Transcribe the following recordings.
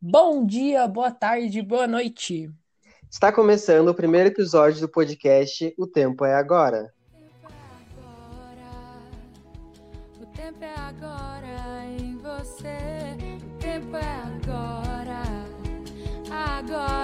Bom dia, boa tarde, boa noite. Está começando o primeiro episódio do podcast O Tempo é Agora. O tempo é agora em você. O tempo é agora, agora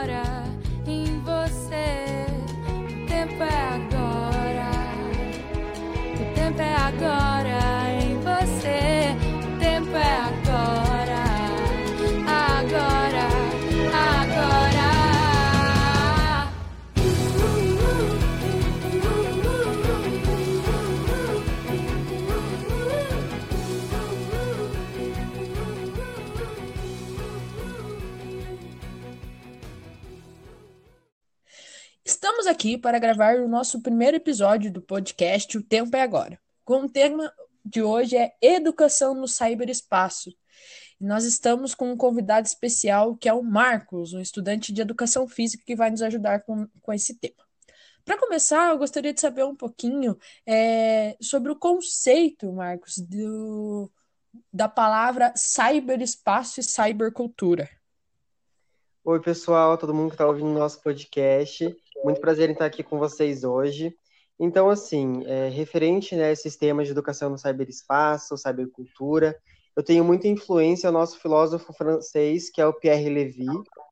Estamos aqui para gravar o nosso primeiro episódio do podcast O Tempo é Agora. Com o tema de hoje é Educação no Cyberespaço. Nós estamos com um convidado especial que é o Marcos, um estudante de Educação Física que vai nos ajudar com, com esse tema. Para começar, eu gostaria de saber um pouquinho é, sobre o conceito, Marcos, do, da palavra cyberespaço e cybercultura. Oi, pessoal, todo mundo que está ouvindo nosso podcast. Muito prazer em estar aqui com vocês hoje. Então, assim, é, referente né, a esses temas de educação no cyberespaço, cybercultura, eu tenho muita influência ao nosso filósofo francês, que é o Pierre Lévy,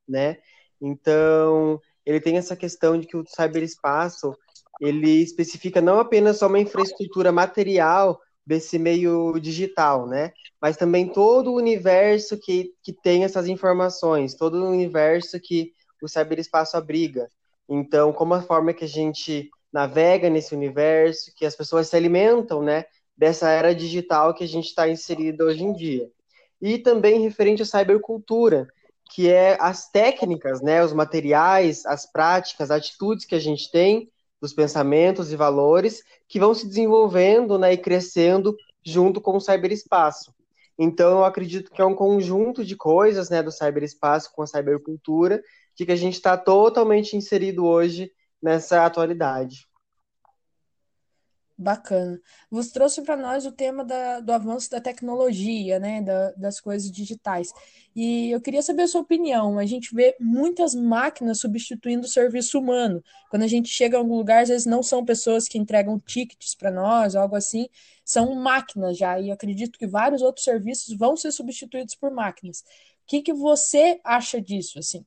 né? Então, ele tem essa questão de que o cyberespaço, ele especifica não apenas só uma infraestrutura material desse meio digital, né? Mas também todo o universo que, que tem essas informações, todo o universo que o cyberespaço abriga. Então, como a forma que a gente navega nesse universo, que as pessoas se alimentam, né, dessa era digital que a gente está inserido hoje em dia. E também referente à cybercultura, que é as técnicas, né, os materiais, as práticas, as atitudes que a gente tem, dos pensamentos e valores que vão se desenvolvendo, né, e crescendo junto com o cyberespaço. Então, eu acredito que é um conjunto de coisas, né, do cyberespaço com a cybercultura, de que a gente está totalmente inserido hoje nessa atualidade. Bacana. Você trouxe para nós o tema da, do avanço da tecnologia, né, da, das coisas digitais. E eu queria saber a sua opinião. A gente vê muitas máquinas substituindo o serviço humano. Quando a gente chega a algum lugar, às vezes não são pessoas que entregam tickets para nós, algo assim, são máquinas já. E acredito que vários outros serviços vão ser substituídos por máquinas. O que, que você acha disso, assim?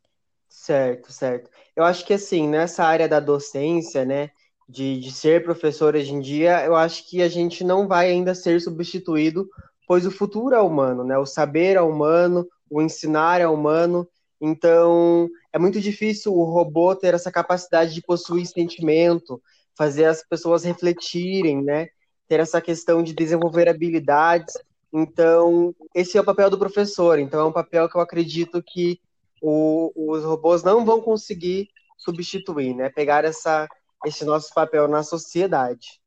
Certo, certo. Eu acho que assim, nessa área da docência, né, de, de ser professor hoje em dia, eu acho que a gente não vai ainda ser substituído, pois o futuro é humano, né? O saber é humano, o ensinar é humano. Então, é muito difícil o robô ter essa capacidade de possuir sentimento, fazer as pessoas refletirem, né? Ter essa questão de desenvolver habilidades. Então, esse é o papel do professor. Então, é um papel que eu acredito que o, os robôs não vão conseguir substituir, né? Pegar essa, esse nosso papel na sociedade.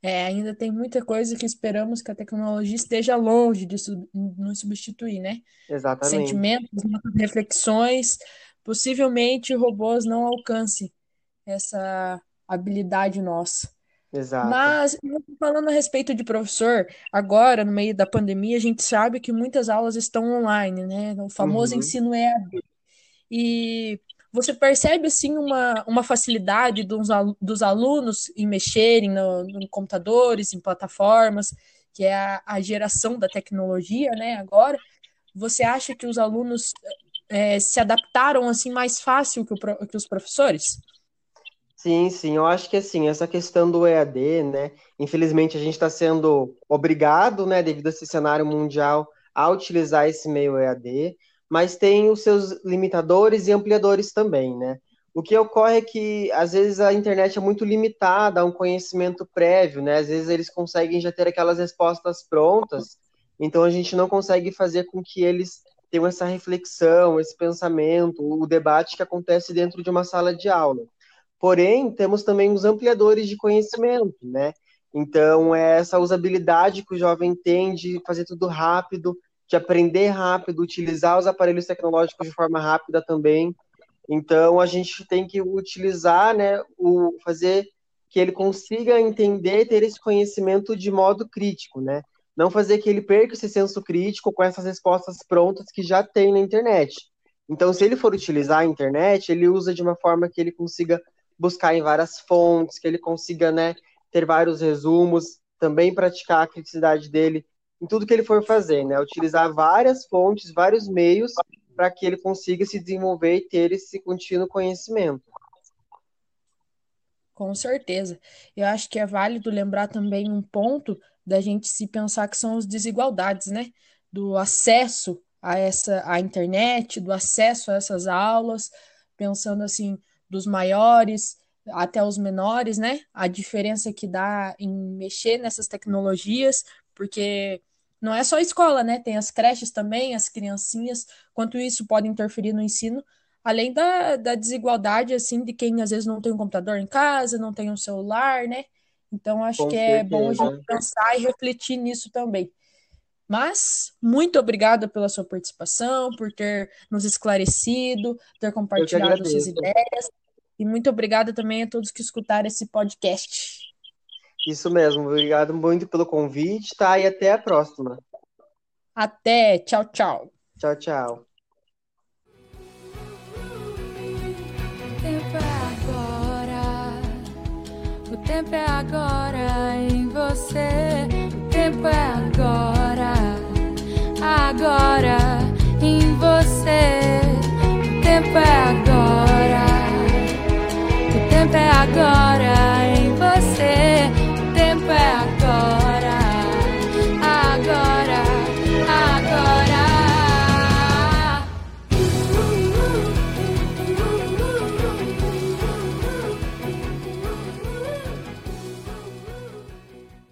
É, ainda tem muita coisa que esperamos que a tecnologia esteja longe de sub- nos substituir, né? Exatamente. Sentimentos, reflexões, possivelmente robôs não alcancem essa habilidade nossa. Exato. Mas, falando a respeito de professor, agora, no meio da pandemia, a gente sabe que muitas aulas estão online, né? O famoso Uhum. ensino EAD. E você percebe, assim, uma, uma facilidade dos, dos alunos em mexerem no, em computadores, em plataformas, que é a, a geração da tecnologia, né? Agora, você acha que os alunos eh, se adaptaram, assim, mais fácil que, o que os professores? Sim, sim, eu acho que assim, essa questão do EAD, né? Infelizmente a gente está sendo obrigado, né, devido a esse cenário mundial, a utilizar esse meio EAD, mas tem os seus limitadores e ampliadores também, né? O que ocorre é que às vezes a internet é muito limitada a um conhecimento prévio, né? Às vezes eles conseguem já ter aquelas respostas prontas, então a gente não consegue fazer com que eles tenham essa reflexão, esse pensamento, o debate que acontece dentro de uma sala de aula. Porém, temos também os ampliadores de conhecimento, né? Então, é essa usabilidade que o jovem tem de fazer tudo rápido, de aprender rápido, utilizar os aparelhos tecnológicos de forma rápida também. Então, a gente tem que utilizar, né, o, fazer que ele consiga entender, ter esse conhecimento de modo crítico, né? não fazer que ele perca esse senso crítico com essas respostas prontas que já tem na internet. Então, se ele for utilizar a internet, ele usa de uma forma que ele consiga buscar em várias fontes, que ele consiga né, ter vários resumos, também praticar a criticidade dele em tudo que ele for fazer, né? Utilizar várias fontes, vários meios para que ele consiga se desenvolver e ter esse contínuo conhecimento. Com certeza. Eu acho que é válido lembrar também um ponto da gente se pensar que são as desigualdades, né? Do acesso a essa a internet, do acesso a essas aulas, pensando assim, dos maiores até os menores, né? A diferença que dá em mexer nessas tecnologias, porque não é só a escola, né? Tem as creches também, as criancinhas, quanto isso pode interferir no ensino, além da, da desigualdade, assim, de quem às vezes não tem um computador em casa, não tem um celular, né? Então, acho Com que é certeza. bom a gente pensar e refletir nisso também. Mas, muito obrigada pela sua participação, por ter nos esclarecido, ter compartilhado suas ideias. E muito obrigada também a todos que escutaram esse podcast. Isso mesmo, obrigado muito pelo convite, tá? E até a próxima. Até, tchau, tchau. Tchau, tchau. tempo é agora. O tempo é agora em você. O tempo é agora. Agora. God.